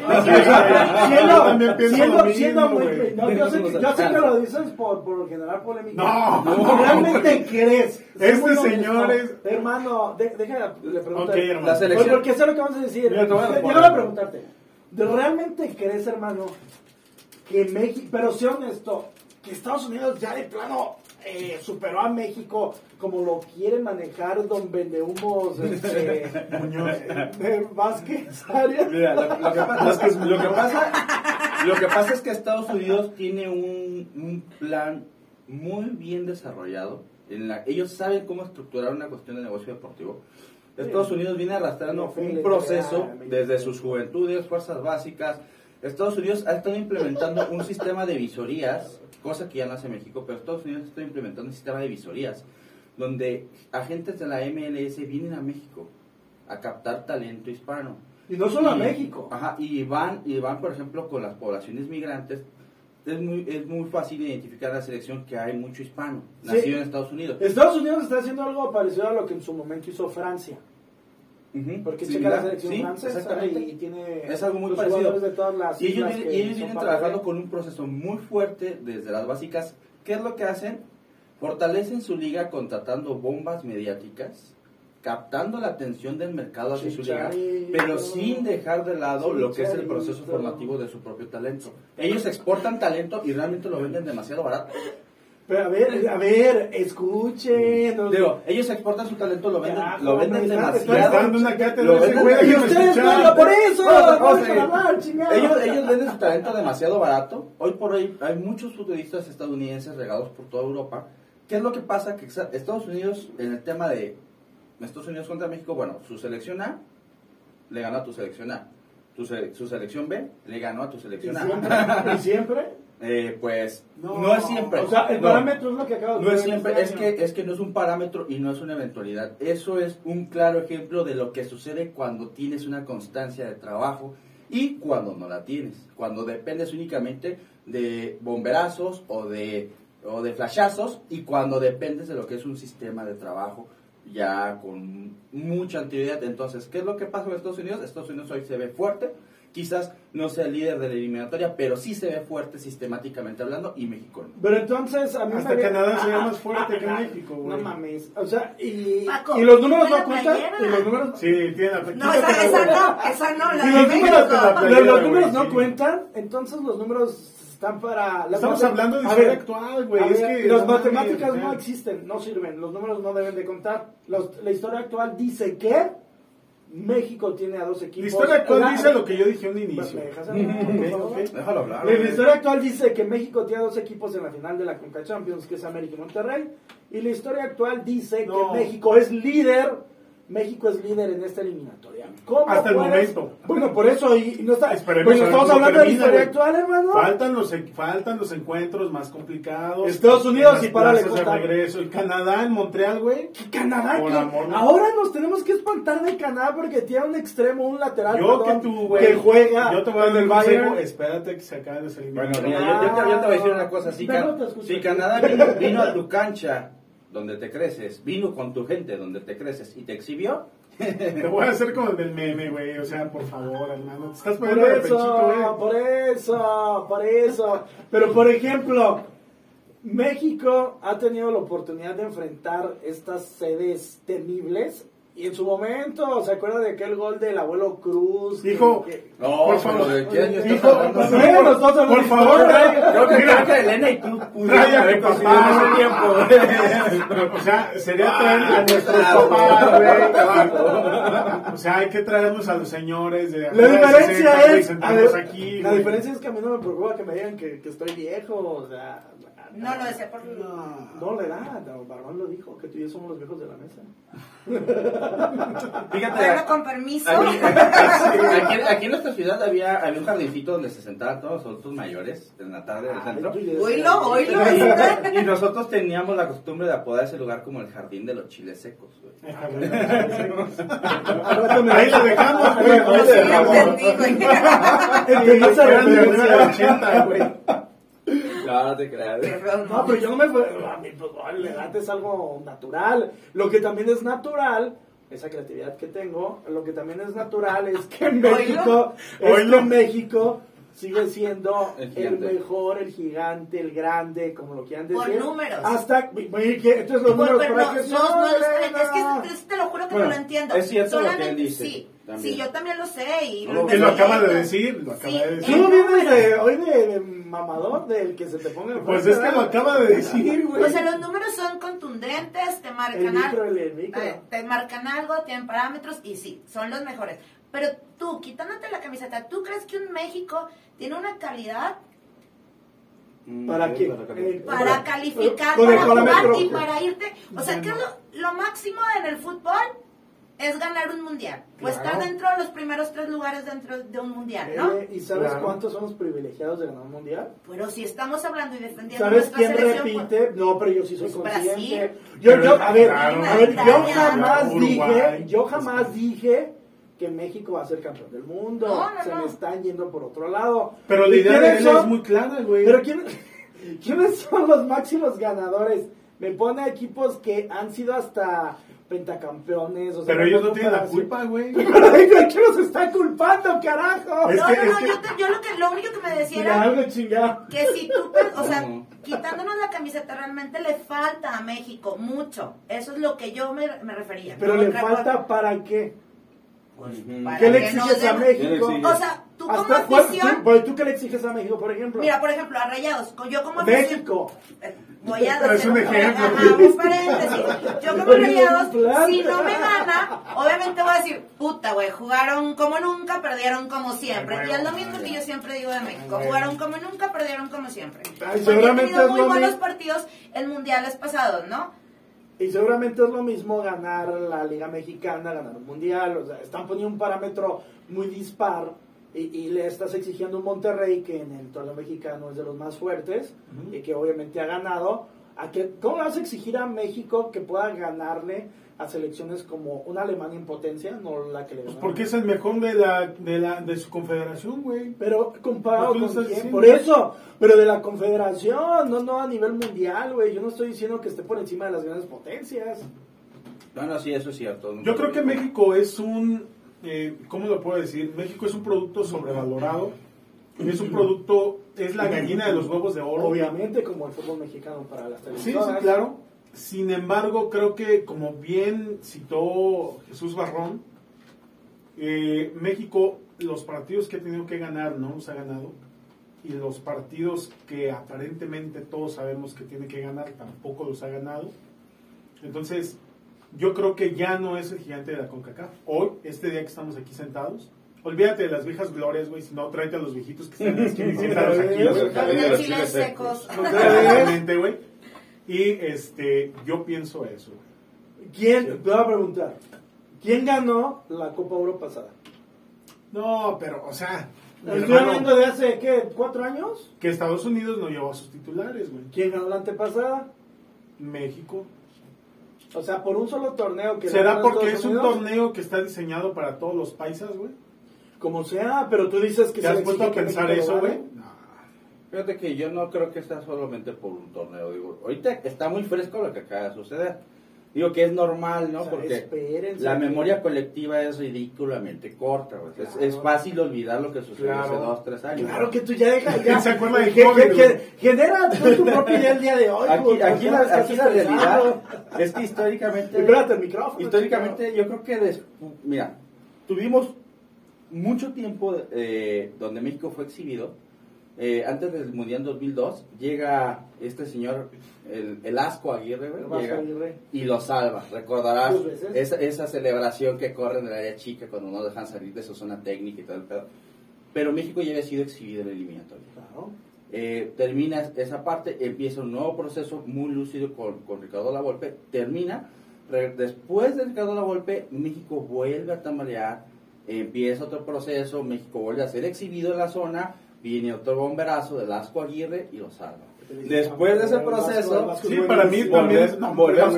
yo, sé que, yo sé que lo dices por, por generar polémica. No. ¿Realmente crees? Este señor es- Hermano, de, deja, le pregunto. La selección- Pues porque sé lo que vamos a decir. Mira, te voy a Yo voy a preguntarte. ¿de ¿Realmente crees, hermano, que México, pero sé honesto, que Estados Unidos ya de plano eh, superó a México como lo quiere manejar don Vendehumos este, Muñoz. de Vázquez Arias? Mira, lo, lo que pasa, lo que pasa- lo que pasa es que Estados Unidos tiene un, un plan muy bien desarrollado. En la, ellos saben cómo estructurar una cuestión de negocio deportivo. Estados Unidos viene arrastrando un proceso desde sus juventudes, fuerzas básicas. Estados Unidos ha estado implementando un sistema de visorías, cosa que ya no hace México, pero Estados Unidos está implementando un sistema de visorías, donde agentes de la MLS vienen a México a captar talento hispano. Y no solo a Y- México. Ajá, y van, y van, por ejemplo, con las poblaciones migrantes. Es muy, es muy fácil identificar a la selección que hay mucho hispano, Sí. nacido en Estados Unidos. Estados Unidos está haciendo algo parecido a lo que en su momento hizo Francia. Porque checa la selección Sí, francesa y tiene Es algo muy parecido. de todas las Y ellos, vienen- y ellos vienen trabajando de- con un proceso muy fuerte desde las básicas. ¿Qué es lo que hacen? Fortalecen su liga contratando bombas mediáticas, captando la atención del mercado hacia su liga, pero sin dejar de lado lo que es el proceso formativo de su propio talento. Ellos exportan talento y realmente lo venden demasiado barato. Pero a ver, a ver, escuchen. no- Digo, ellos exportan su talento, lo venden, Carajo, lo venden demasiado. una cátedra Lo venden- güey, Y ustedes no, por eso, hablar, chingada. Ellos, ellos venden su talento demasiado barato. Hoy por hoy hay muchos futbolistas estadounidenses regados por toda Europa. ¿Qué es lo que pasa? Que Estados Unidos, en el tema de Estados Unidos contra México, bueno, su selección A le ganó a tu selección A. Tu su selección B le ganó a tu ¿Y selección siempre? A. ¿Y siempre? Eh, pues No. no, es siempre. O sea, el No. parámetro es lo que acabo de No es siempre, este es que, es que no es un parámetro y no es una eventualidad. Eso es un claro ejemplo de lo que sucede cuando tienes una constancia de trabajo y cuando no la tienes. Cuando dependes únicamente de bomberazos o de, o de flashazos y cuando dependes de lo que es un sistema de trabajo ya con mucha anterioridad. Entonces, ¿qué es lo que pasa en Estados Unidos? Estados Unidos hoy se ve fuerte. Quizás no sea el líder de la eliminatoria, pero sí se ve fuerte sistemáticamente hablando y México no. Pero entonces a mí Hasta me Canadá sería Ah, más fuerte ah, que ah, México, güey. No mames. O sea, y, Paco, y los números no cuentan. Y los números Sí, tiene la No, esa, esa no, esa no, la Y los México. números, la los- playera, los números güey, no sí. cuentan, entonces los números están para... las Estamos hablando de historia actual, güey. Es que las matemáticas no existen, no sirven, los números no deben de contar. Los- la historia actual dice que México tiene a dos equipos. La historia actual dice lo que yo dije a un inicio. ¿Me dejas hablar, por Ok, favor? ok. Déjalo hablar. La historia actual dice que México tiene dos equipos en la final de la Conca Champions, que es América y Monterrey. Y la historia actual dice No. que México es líder. México es líder en esta eliminatoria. ¿Cómo Hasta el puedes- momento. Bueno, por eso y, y no está. Esperemos Bueno, ver estamos hablando de la historia actual, hermano. Faltan los, faltan los encuentros más complicados. Estados Unidos y plazas de contar. regreso. El Canadá en Montreal, güey. ¿Qué Canadá? Por ¿Qué? amor Ahora nos tenemos que espantar de Canadá porque tiene un extremo, un lateral. Yo perdón, que tú, güey. Que juega. Yo te voy a dar el consejo. Espérate que se acabe de Bueno, salir. mira, yo, yo te, yo te voy a decir una cosa. Si, Pero Ca- no te escucho. si Canadá vino, vino a tu cancha donde te creces, vino con tu gente donde te creces y te exhibió, Te voy a hacer como el del meme, güey. O sea, por favor, hermano. Te estás Por poniendo de eso, pechito, güey. por eso, por eso. Pero por ejemplo, México ha tenido la oportunidad de enfrentar estas sedes temibles. Y en su momento, ¿se acuerda de aquel gol del abuelo Cruz? Dijo, Que- No, por favor. ¿de estás Dijo, nosotros por favor. Creo que, que Elena y tú a haber ese tiempo. O sea, sería traer a nuestros claro. papás, güey. O sea, hay que traernos a los señores de La diferencia es, aquí, la diferencia que a mí no me preocupa que me digan que, que estoy viejo, o sea, No lo decía por no le da, no, Barbón lo dijo, que tú y yo somos los viejos de la mesa. Fíjate, Bueno, con permiso. Aquí, aquí, aquí en nuestra ciudad había, había un jardincito donde se sentaban todos los adultos mayores en la tarde del centro. Oílo, oílo. Y, y nosotros teníamos la costumbre de apodar ese lugar como el jardín de los chiles secos. güey. Ahí la dejamos, güey. Güey. Entendí esa Eran de los referencia. 80, güey. No, no te creas. No, pero yo no me. A mí, pues, vale, la edad es algo natural. Lo que también es natural, esa creatividad que tengo. Lo que también es natural es que en. México, es Oílo. que en México sigue siendo El mejor, el gigante, el grande, como lo quieran Por decir. números. Hasta, entonces los Bueno, números para no, qué no, es, es que es- te lo juro que Bueno, no lo entiendo. es cierto lo que él Solamente- dice, Sí, también. sí, yo también lo sé. Y No, Que lo acaba de decir, lo acaba Sí, de Tú decir. el vienes de, hoy de, de mamador, del que se te ponga Pues enfrente, es que lo acaba de decir, güey. O sea, los números son contundentes, te El marcan micro, algo. el, el micro. Eh, te marcan algo, tienen parámetros y sí, son los mejores. Pero tú, quitándote la camiseta, ¿tú crees que un México tiene una calidad Mm, ¿Para qué? para Eh, calificar, el para y para irte? O sea, ¿qué es lo, lo máximo en el fútbol? Es ganar un mundial. O Claro. estar dentro de los primeros tres lugares dentro de un mundial, ¿no? Eh, ¿Y sabes Claro. cuántos son los privilegiados de ganar un mundial? Pero si estamos hablando y defendiendo ¿Sabes nuestra quién selección, repite? No, pero yo sí soy Pues consciente. Brasil. Yo, yo, a ver, claro. a ver, yo jamás dije, yo jamás dije que México va a ser campeón del mundo. No, no, Se no. me están yendo por otro lado. Pero la ¿Y idea de él son? es muy clara, güey. Pero ¿quién- ¿quiénes son los máximos ganadores? Me pone equipos que han sido hasta pentacampeones. O sea, Pero ellos no tienen la culpa, güey. Pero ¿de qué los está culpando, carajo? Es no, que- no, es no, que- yo, te- yo lo, que, lo único que me decía Mira, era algo chingado. que si tú, o sea, quitándonos la camiseta, realmente le falta a México mucho. Eso es lo que yo me, me refería. Pero no le falta para qué? Pues, para ¿Qué le nos exiges a México? O sea, tú como ¿Hasta cuál- afición, tú, ¿Tú qué le exiges a México, por ejemplo? mira, por ejemplo, a Rayados, yo como afición, México. voy a hacer un ejemplo. paréntesis. Yo como Rayados, si no me gana, obviamente voy a decir, puta, güey, jugaron como nunca, perdieron como siempre. Ay, Y es lo mismo que yo siempre digo de México, Ay, jugaron como nunca, perdieron como siempre. Porque seguramente tenido muy buenos partidos en mundiales pasados, ¿no? Y seguramente es lo mismo ganar la Liga Mexicana, ganar un mundial. O sea, están poniendo un parámetro muy dispar y, y le estás exigiendo a un Monterrey que en el torneo mexicano es de los más fuertes y que obviamente ha ganado. ¿A que, ¿Cómo le vas a exigir a México que pueda ganarle a selecciones como una Alemania en potencia? No la que le Pues ganó. porque es el mejor de la de la de su confederación, güey. Pero comparado ¿Por qué lo con quién? diciendo? Por eso, pero de la confederación, no, no a nivel mundial, güey. Yo no estoy diciendo que esté por encima de las grandes potencias. Bueno, sí, eso es cierto. Yo creo que México es un eh, ¿cómo lo puedo decir? México es un producto sobrevalorado. Es un producto es la gallina de los huevos de oro. Obviamente, como el fútbol mexicano para las Sí, sí, televisoras. claro. Sin embargo, creo que como bien citó Jesús Barrón, eh, México, los partidos que ha tenido que ganar no los ha ganado. Y los partidos que aparentemente todos sabemos que tiene que ganar tampoco los ha ganado. Entonces, yo creo que ya no es el gigante de la CONCACAF. Hoy, este día que estamos aquí sentados, olvídate de las viejas glorias, güey, si no, tráete a los viejitos que están en la esquina y siéntalos aquí. Los chiles secos. Exactamente, güey. Y este, yo pienso eso. ¿Quién, te voy a preguntar, ¿quién ganó la Copa Euro pasada? No, pero, o sea, Estoy hablando de hace, ¿qué? ¿Cuatro años? que Estados Unidos no llevó a sus titulares, güey. ¿Quién ganó la antepasada? México. O sea, por un solo torneo que ¿Será porque es un Unidos? torneo que está diseñado para todos los paisas, güey? Como sea, pero tú dices que ¿Te se has puesto a pensar eso, güey? Fíjate que yo no creo que sea solamente por un torneo. Digo, ahorita está muy fresco lo que acaba de suceder. Digo que es normal, ¿no? O sea, Porque espérense. la memoria colectiva es ridículamente corta. güey. Es- Es, fácil olvidar lo que sucedió hace dos, tres años. Claro que tú ya dejas, ya. ¿Quién se acuerda de ge- Genera tú tu propia idea el día de hoy. Aquí, güey, aquí, la, aquí realidad es que históricamente... Espérate el micrófono. Históricamente, yo creo que, des- mira, tuvimos mucho tiempo eh, donde México fue exhibido. Eh, antes del Mundial 2002, llega este señor, el, el Asco Aguirre, llega y lo salva. Recordarás esa, esa celebración que corre en el área chica cuando no dejan salir de su zona técnica y todo el pedo. Pero México ya había sido exhibido en el eliminatorio. Claro. Eh, termina esa parte, empieza un nuevo proceso muy lúcido con, con Ricardo Lavolpe, termina, después de Ricardo Lavolpe, México vuelve a tambalear, empieza otro proceso, México vuelve a ser exhibido en la zona, viene otro bomberazo del Asco Aguirre y lo salva. Después de ese El el proceso, Sí, para mí no, volvemos,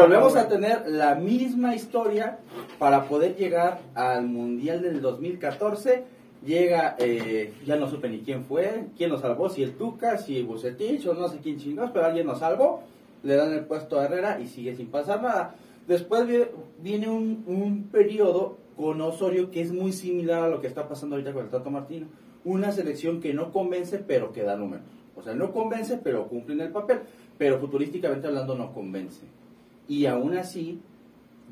volvemos a tener la misma historia para poder llegar al Mundial del 2014. Llega, eh, ya no supe ni quién fue, quién lo salvó, si el Tuca, si Bucetich o no sé quién chingados, pero alguien nos salvó. Le dan el puesto a Herrera y sigue sin pasar nada. Después vi- viene un, un periodo con Osorio que es muy similar a lo que está pasando ahorita con el Tato Martino. Una selección que no convence, pero que da números. O sea, no convence, pero cumple en el papel. Pero futurísticamente hablando, no convence. Y aún así,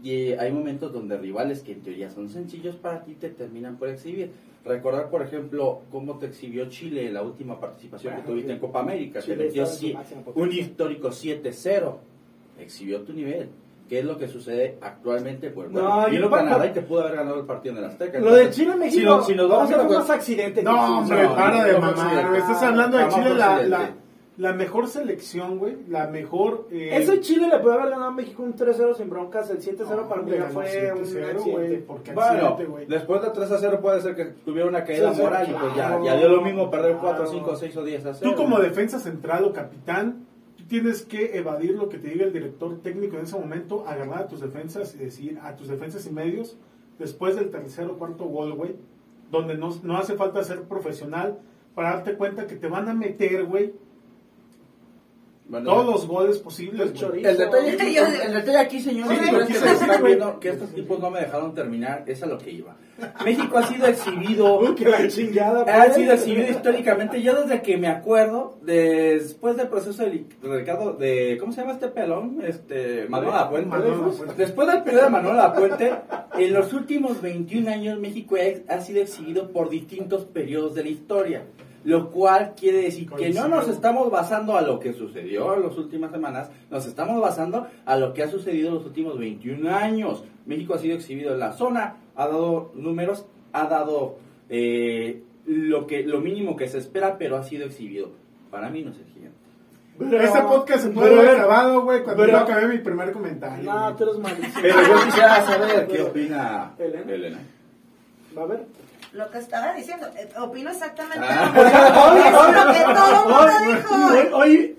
hay momentos donde rivales que en teoría son sencillos para ti te terminan por exhibir. Recordar, por ejemplo, cómo te exhibió Chile en la última participación que tuviste sí. en Copa América. Chile te metió un histórico 7-0. Exhibió tu nivel. ¿Qué es lo que sucede actualmente? Pues No, bueno, aparte- Canadá y te pudo haber ganado el partido en el Azteca. Lo de Entonces, Chile México, Si, no- si nos vamos a fue más accidente. No, hombre, No, para de no, mamar. no. Estás hablando de Chile, la, la, la mejor selección, güey. La mejor. Eh, Ese Chile le puede haber ganado a México un 3-0 sin broncas. El 7-0 para mí ya fue un 7-0, accidente. güey, porque Bueno, accidente, güey. después de 3 a 0 puede ser que tuviera una caída Sí, moral y pues ya, claro, ya dio lo mismo perder 4, claro. 5, 6 o 10 a 0. Tú como defensa central o capitán, tienes que evadir lo que te diga el director técnico en ese momento, agarrar a tus defensas y decir a tus defensas y medios, después del tercer o cuarto gol, güey, donde no, no hace falta ser profesional para darte cuenta que te van a meter, güey, Bueno, todos los goles posibles. El detalle, aquí, el detalle aquí, señores, Sí, es que se están viendo que estos tipos no me dejaron terminar, es a lo que iba. México ha sido exhibido, Uy, que la chingada. ha sido exhibido históricamente, yo desde que me acuerdo, después del proceso de, Ricardo, de, ¿cómo se llama este pelón? Este, Manuel Lapuente. Manuel Lapuente. Después del periodo de Manuel Lapuente, en los últimos 21 años México ha, ha sido exhibido por distintos periodos de la historia. Lo cual quiere decir que no nos estamos basando a lo que sucedió en las últimas semanas, nos estamos basando a lo que ha sucedido en los últimos 21 años. México ha sido exhibido en la zona, ha dado números, ha dado eh, lo, que, lo mínimo que se espera, pero ha sido exhibido. Para mí no es el gigante. Pero- Este podcast se puede haber grabado, güey, cuando pero- yo acabé mi primer comentario. No, tú eres malísimo. Pero yo quisiera saber qué opina Elena. Elena. Va a ver. Lo que estaba diciendo, eh, opino exactamente Ah. lo mismo. Es lo que todo el mundo dijo. Hoy, hoy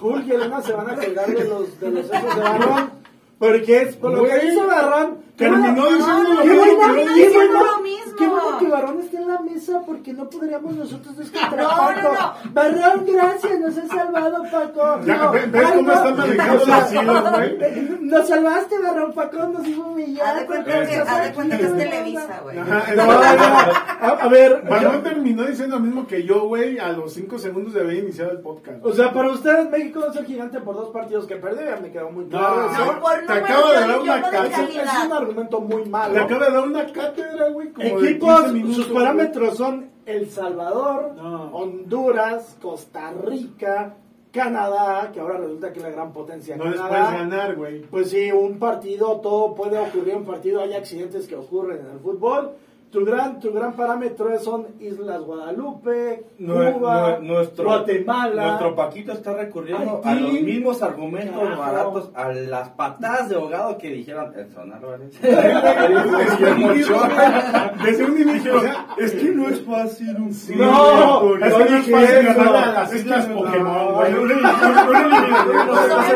Hulk y Elena se van a colgar de los, de los esos de Barrón. Porque es por lo que hizo Barrón. terminó diciendo lo mismo que Barrón esté en la mesa porque no podríamos nosotros descontar No, a Paco. no, no. Barrón, gracias, nos has salvado, Paco. Ya, No, ve- ¿ves ay, cómo no. están los hilos, güey? Nos salvaste, Barrón, Paco, nos iba a humillar. Haz de cuenta que, haz de cuenta que es Televisa, güey. Ajá, No, no, a, a ver, yo- terminó diciendo lo mismo que yo, güey, a los 5 segundos de haber iniciado el podcast. o sea, para ustedes México no es el gigante por dos partidos que perdió, ya me quedó muy claro. No. No, por Te acabo de dar una cátedra. Es un argumento muy malo. Le acabo de dar una cátedra, güey, como de Equipos, 15 minutos. Sus parámetros son El Salvador, No. Honduras, Costa Rica, Canadá, que ahora resulta que es la gran potencia No les Canadá. puedes ganar, güey. Pues sí, un partido, todo puede ocurrir en un partido, hay accidentes que ocurren en el fútbol. Tu gran, tu gran parámetro son Islas Guadalupe, Cuba, nue- nuestro, Guatemala. Nuestro Paquito está recurriendo Haití. a los mismos argumentos baratos, a las patadas de ahogado que dijeron el Sonar. Desde un inicio, o sea, es que no es fácil un Sí, No, es que no es dije fácil ganar a las islas Pokémon, no, güey.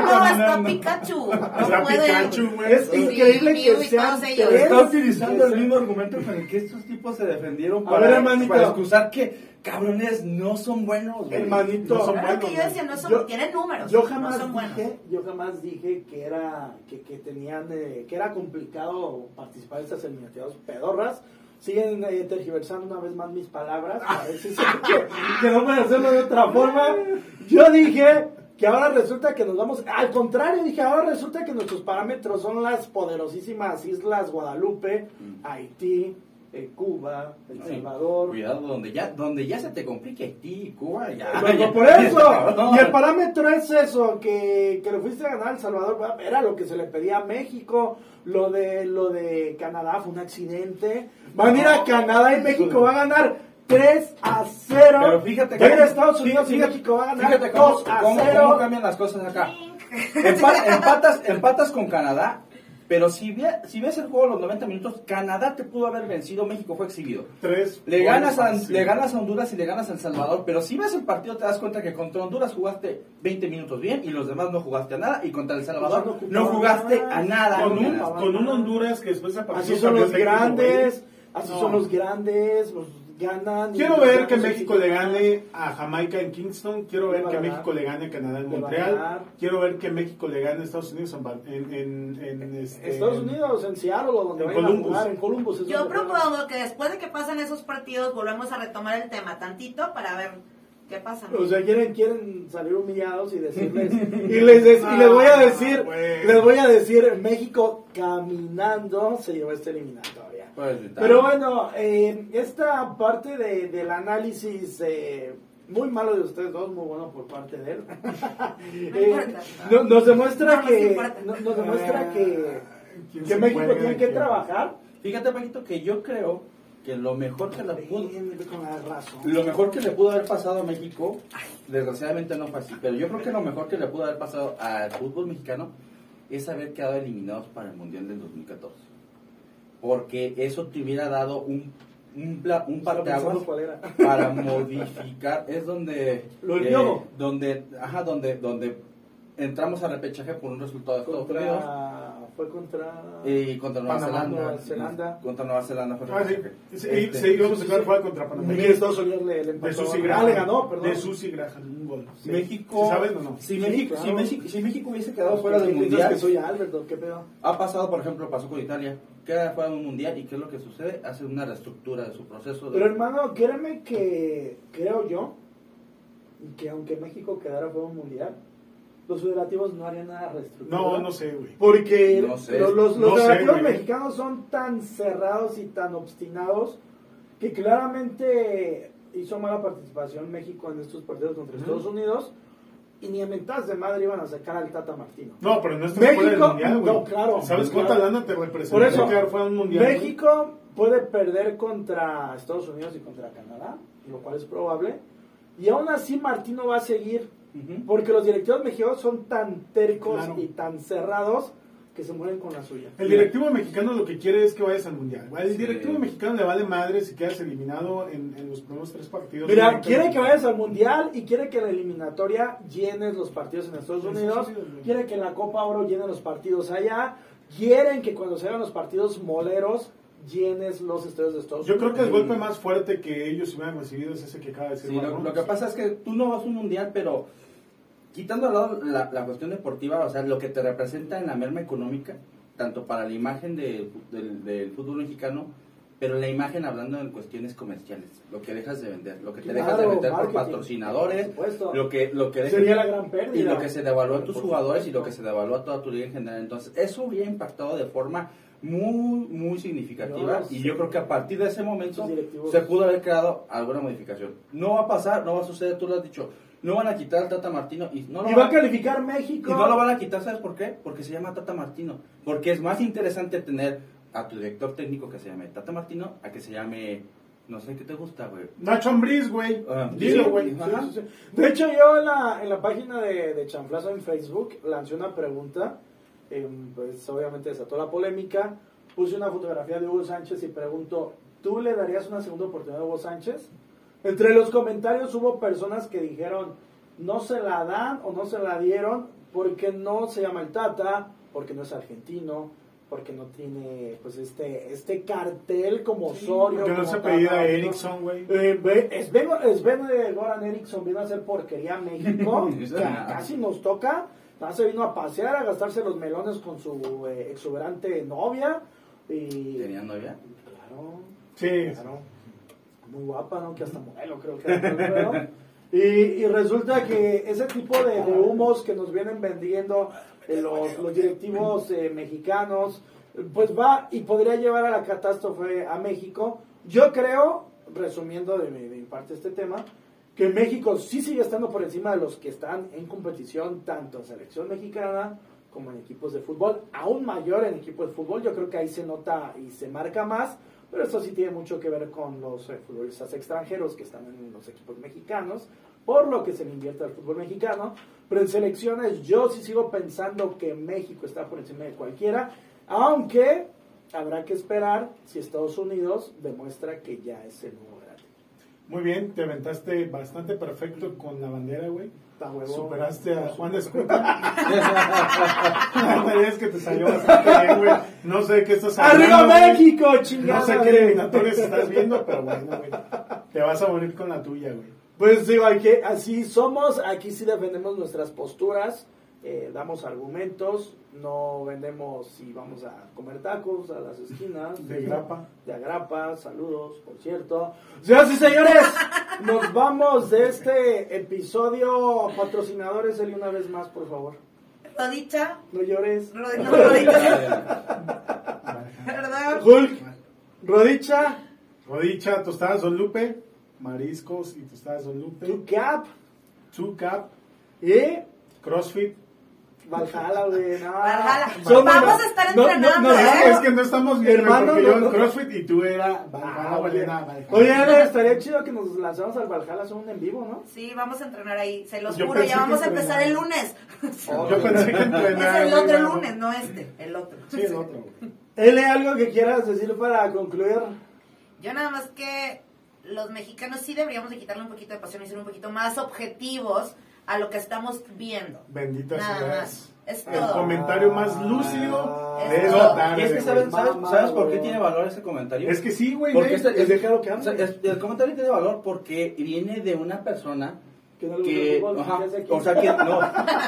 caminando. Pikachu. Güey. Es increíble que. Está utilizando el mismo argumento con el que estos tipos se defendieron A para, ver, hermanito. para excusar que cabrones no son buenos. güey. Hermanito, No son Claro que buenos, yo decía, no son, Yo- tienen números. Yo no jamás son buenos. dije, yo jamás dije que era que, que tenían eh, que era complicado participar en estas eliminatorias pedorras. Siguen eh, tergiversando una vez más mis palabras. Parece ser que, que no pueden hacerlo de otra forma. Yo dije que ahora resulta que nos vamos. Al contrario, dije ahora resulta que nuestros parámetros son las poderosísimas islas Guadalupe, Haití, eh, Cuba, El. Salvador. Cuidado, donde ya, donde ya se te complique Haití y Cuba, ya. Bueno, por eso. No. Y el parámetro es eso, que, que le fuiste a ganar El Salvador, va, era lo que se le pedía a México. Lo de lo de Canadá fue un accidente. Van a ir a Canadá y México va a ganar 3 a 0. Pero fíjate Va a Estados Unidos y fíjate- México va a ganar fíjate cómo, 2 a cómo- 0. cómo cambian las cosas acá. Empa- empatas, empatas con Canadá, pero si, ve- si ves el juego los 90 minutos, Canadá te pudo haber vencido, México fue exhibido. Tres. Le ganas, a, le ganas a Honduras y le ganas a El Salvador, pero si ves el partido te das cuenta que contra Honduras jugaste 20 minutos bien y los demás no jugaste a nada y contra El Salvador Pues no, jugaste a nada. Con un, con un Honduras que después apareció Así son los técnico, grandes, así No. son los grandes. pues, Quiero ver que México le gane a Jamaica en Kingston. Quiero ver que. México le gane a Canadá en Montreal. Quiero ver que México le gane a Estados Unidos en, Val- en, en, en, este, Estados Unidos, en Seattle o donde en vayan Columbus. a jugar, en Columbus. Yo propongo que después de que pasen esos partidos volvemos a retomar el tema tantito para ver qué pasa. O sea, quieren, quieren salir humillados y decirles. y, les des- y les voy a decir, Ah, les voy a decir, México caminando se llevó esta eliminatoria. Pues, Pero bueno, eh, esta parte de, del análisis eh, muy malo de ustedes dos, muy bueno por parte de él. Eh, no- nos demuestra No que no- nos demuestra que, ¿Quién que México tiene que trabajar. Fíjate, Paquito, que yo creo que lo mejor que le pudo, lo mejor que le pudo haber pasado a México, desgraciadamente no fue así, pero yo creo que lo mejor que le pudo haber pasado al fútbol mexicano es haber quedado eliminados para el Mundial del 2014. Porque eso te hubiera dado un, un, pla- un parteaguas para modificar es donde Lo eh, donde ajá donde donde entramos a repechaje por un resultado de Estados Unidos fue contra. y contra Nueva Panamá, Zelanda Nueva Zelanda. contra Nueva Zelanda fue Ah, sí. Sí, Este, sí, íbamos a quedar fuera contra Panamá. Y que Estados Unidos le, le De empató. Susi Ah, Graham. le ganó, perdón. De Susi Graham, un gol. Sí. México ¿Sí ¿Sabes o no? si Sí, México claro. si México si México hubiese quedado fuera del ¿Qué piensas mundial que soy Albert o qué pedo? ha pasado por ejemplo pasó con Italia queda fuera de un mundial y qué es lo que sucede hace una reestructura de su proceso de- Pero hermano, créeme que creo yo que aunque México quedara fuera un mundial, los federativos no harían nada reestructura. No, no sé, güey. Porque No sé. los, los, los No sé, federativos mexicanos son tan cerrados y tan obstinados que claramente hizo mala participación México en estos partidos contra Ujú. Estados Unidos y ni a mentadas de madre iban a sacar al Tata Martino. No, pero no del México, mundial, güey. no, claro. ¿Sabes claro. cuánta lana te representa Por eso, quedar fuera mundial? güey? México puede perder contra Estados Unidos y contra Canadá, lo cual es probable. Y aún así Martino va a seguir, Porque los directivos mexicanos son tan tercos Claro. y tan cerrados que se mueren con la suya. El directivo mexicano lo que quiere es que vayas al mundial. El Sí. directivo mexicano le vale madre si quedas eliminado en, en los primeros tres partidos. Mira, quiere que vayas al mundial y quiere que en la eliminatoria llenes los partidos en Estados Unidos. Quiere que en la Copa Oro llenen los partidos allá. Quieren que cuando se hagan los partidos moleros llenes los estadios de Estados Yo Unidos. creo que el golpe más fuerte que ellos hubieran recibido es ese que acaba de decir Sí, lo, lo que pasa es que tú no vas a un mundial, pero quitando al lado la, la cuestión deportiva, o sea, lo que te representa en la merma económica, tanto para la imagen de- del, del fútbol mexicano, pero la imagen hablando en cuestiones comerciales, lo que dejas de vender, lo que te dejas de vender por patrocinadores, por lo que, lo que dejas- Sería la gran pérdida. y lo que se devaluó en tus jugadores y lo que se devaluó a toda tu liga en general. Entonces, eso hubiera impactado de forma muy, muy significativa. No, y sí. yo creo que a partir de ese momento se pudo haber creado alguna modificación. No va a pasar, no va a suceder, tú lo has dicho. No van a quitar al Tata Martino y no lo, Y va a calificar México. y no lo van a quitar, ¿sabes por qué? Porque se llama Tata Martino. Porque es más interesante tener a tu director técnico que se llame Tata Martino a que se llame, no sé qué te gusta, güey. Nacho Ambriz, güey. Ah, Dilo, güey. sí, Sí, sí, sí. De hecho, yo en la, en la página de, de Chanflazo en Facebook lancé una pregunta, em, pues obviamente desató la polémica, puse una fotografía de Hugo Sánchez y pregunto, ¿tú le darías una segunda oportunidad a Hugo Sánchez? Entre los comentarios hubo personas que dijeron, no se la dan o no se la dieron porque no se llama el Tata, porque no es argentino, porque no tiene pues este este cartel como Osorio. Que no se ¿no? Erickson, güey. Eh, es Ben, es Ben eh, Goran Eriksson vino a hacer porquería a México, casi nos toca. Más se vino a pasear, a gastarse los melones con su eh, exuberante novia. Y. ¿Tenía novia? Claro, Sí. claro. Muy guapa, ¿no? Que hasta modelo creo que era. Y, y resulta que ese tipo de, humos que nos vienen vendiendo eh, los, directivos eh, mexicanos, pues va y podría llevar a la catástrofe a México. Yo creo, resumiendo de mi, de mi parte este tema, que México sí sigue estando por encima de los que están en competición, tanto en selección mexicana como en equipos de fútbol, aún mayor en equipos de fútbol, yo creo que ahí se nota y se marca más, pero eso sí tiene mucho que ver con los eh, futbolistas extranjeros que están en los equipos mexicanos, por lo que se le invierte al fútbol mexicano, pero en selecciones yo sí sigo pensando que México está por encima de cualquiera, aunque habrá que esperar si Estados Unidos demuestra que ya es el nuevo grande. Muy bien, te aventaste bastante perfecto con la bandera, güey. Superaste a Juan de Escuta. es que te salió bastante güey. No sé qué estás ¡Arriba hablando, güey. México, chingada! No sé qué eliminatorias estás viendo, pero bueno, güey. Te vas a morir con la tuya, güey. Pues digo, hay que, así somos, aquí sí defendemos nuestras posturas, eh, damos argumentos, no vendemos si vamos a comer tacos a las esquinas. De grapa. De agrapa, saludos, por cierto. Señoras y señores, nos vamos de este episodio. Patrocinadores, Eli, una vez más, por favor. Rodicha. No llores. No, Rodicha. ¿Verdad? Hulk, Rodicha, Rodicha, tostadas Don Lupe, mariscos y tostadas Don Lupe, tu cap Two Cap, y CrossFit. Valhalla, güey. no. Valhalla. Somos- Vamos a estar no, no, entrenando, no, ¿eh? No, es que no estamos bien, güey, Hermano, porque no, yo no. CrossFit y tú era Ah, Valhalla, Valena, Valhalla. Oye, Ale, estaría chido que nos lanzamos al Valhalla, un en vivo, ¿no? Sí, vamos a entrenar ahí. Se los Yo juro, ya vamos a empezar el lunes. Yo pensé que Es entrenaba. el otro güey, no. lunes, no este, el otro. Sí, el otro, güey. L, algo que quieras decir para concluir. Yo nada más que los mexicanos sí deberíamos de quitarle un poquito de pasión y ser un poquito más objetivos a lo que estamos viendo. Bendita más. Es El todo. comentario más lúcido Es de Y tarde. es que, ¿sabes, sabes, Mamá, ¿sabes por qué tiene valor ese comentario? Es que sí, güey. Porque güey. este- Es es- sea, es- el comentario tiene valor porque viene de una persona Que no le gusta que, el fútbol, ajá, o sea que no,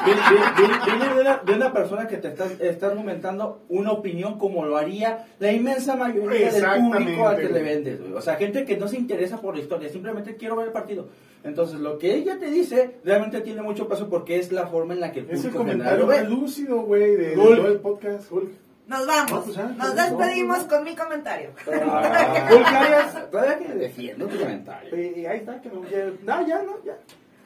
viene, viene- viene de, una, de una persona que te está, está argumentando una opinión como lo haría la inmensa mayoría del público al que le güey. vendes, o sea gente que no se interesa por la historia, simplemente quiero ver el partido. Entonces lo que ella te dice realmente tiene mucho peso porque es la forma en la que el Es el público en comentario general lúcido, güey, de, todo el podcast. Hulk. Nos vamos. No, pues ya, Nos despedimos con mi comentario. Ah, Hulk Arias. Todavía que defiendo tu comentario. Y, y ahí está, que no quiere. No, ya, no, ya.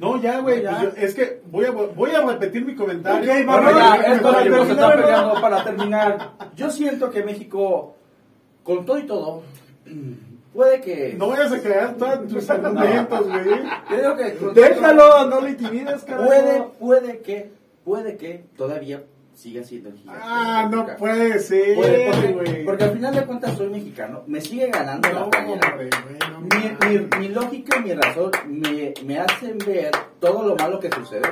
No, ya, güey. No, ya. yo- es que voy a, voy a repetir mi comentario. Ok, Bueno, Bueno, ya, ya, esto para terminar, peleando para terminar. Yo siento que México, con todo y todo, puede que. No vayas a crear todos tus argumentos, güey. Déjalo, no lo intimides, carajo. Puede, puede que, puede que todavía siga siendo el gigante. Ah, no puede ser, porque, al final de cuentas soy mexicano, me sigue ganando No, la hombre, no Mi, mi- mi lógica y mi razón me, me hacen ver todo lo malo que sucede,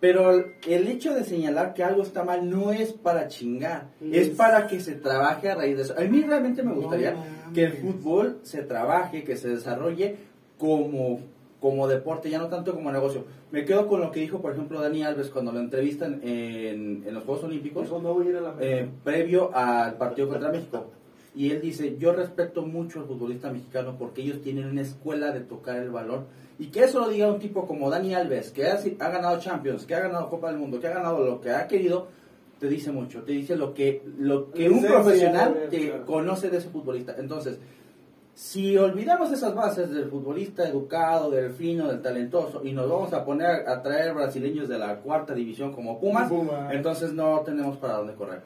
pero el, hecho de señalar que algo está mal no es para chingar, es Es- para que se trabaje a raíz de eso. A mí realmente me gustaría que el fútbol se trabaje, que se desarrolle como, como deporte, ya no tanto como negocio. Me quedo con lo que dijo, por ejemplo, Dani Alves cuando lo entrevistan en, en los Juegos Olímpicos Eso no voy a ir a la eh, previo al partido contra México. Y él dice, yo respeto mucho al futbolista mexicano porque ellos tienen una escuela de tocar el balón. Y que eso lo diga un tipo como Dani Alves, que ha, ha ganado Champions, que ha ganado Copa del Mundo, que ha ganado lo que ha querido, te dice mucho. Te dice lo que, lo que un Sí, profesional sí, te claro. conoce de ese futbolista. Entonces, si olvidamos esas bases del futbolista educado, del fino, del talentoso, y nos vamos a poner a traer brasileños de la cuarta división como Pumas, entonces no tenemos para dónde correr.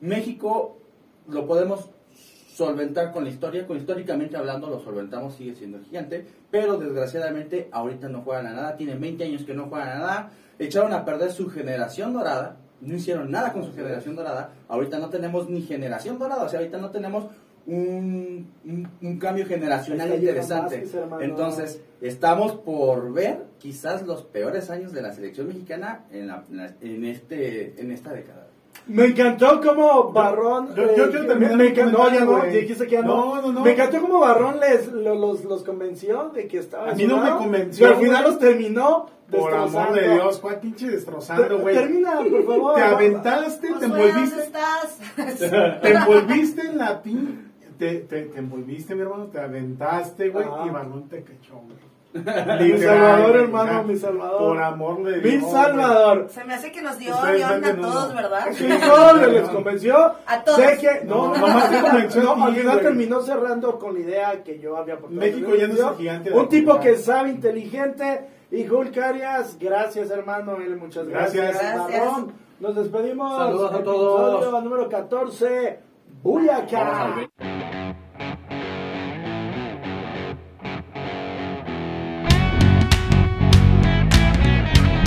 México lo podemos solventar con la historia, con históricamente hablando lo solventamos, sigue siendo el gigante, pero desgraciadamente ahorita no juegan a nada, tienen 20 años que no juegan a nada, echaron a perder su generación dorada, no hicieron nada con su generación dorada, ahorita no tenemos ni generación dorada, o sea, ahorita no tenemos un, un- un cambio generacional Está interesante. Entonces, estamos por ver quizás los peores años de la selección mexicana en, la- en este, en esta década. Me encantó como Barrón. yo- yo quiero terminar me encantó, no, ya no, comentario, güey. dijiste que ya no. No, no, no. Me encantó como Barrón les, lo- los, los convenció de que estaba. A mí no me convenció, Pero al final los terminó. Por amor de Dios, ¿cuál pinche destrozando, güey? Termina, por favor. Te aventaste, te Josué, ¿dónde envolviste. estás? Te envolviste en la pin. Te, te, te envolviste, mi hermano, te aventaste, güey, Ah. y Balón te cachó, güey. Mi Salvador, hermano, mi Salvador. Por amor de Dios. Mi Salvador. Se me hace que nos dio ven a todos, no. ¿verdad? Sí, no, les convenció. A todos. Sé que, no, No, no, no, no, al final terminó cerrando con la idea que yo había aportado. México ya no es gigante Un tipo que sabe, inteligente. Y Hulk Arias, gracias hermano, él, muchas gracias. Gracias. Nos despedimos. Saludos a todos. Episodio número 14. Buyacá. Vamos al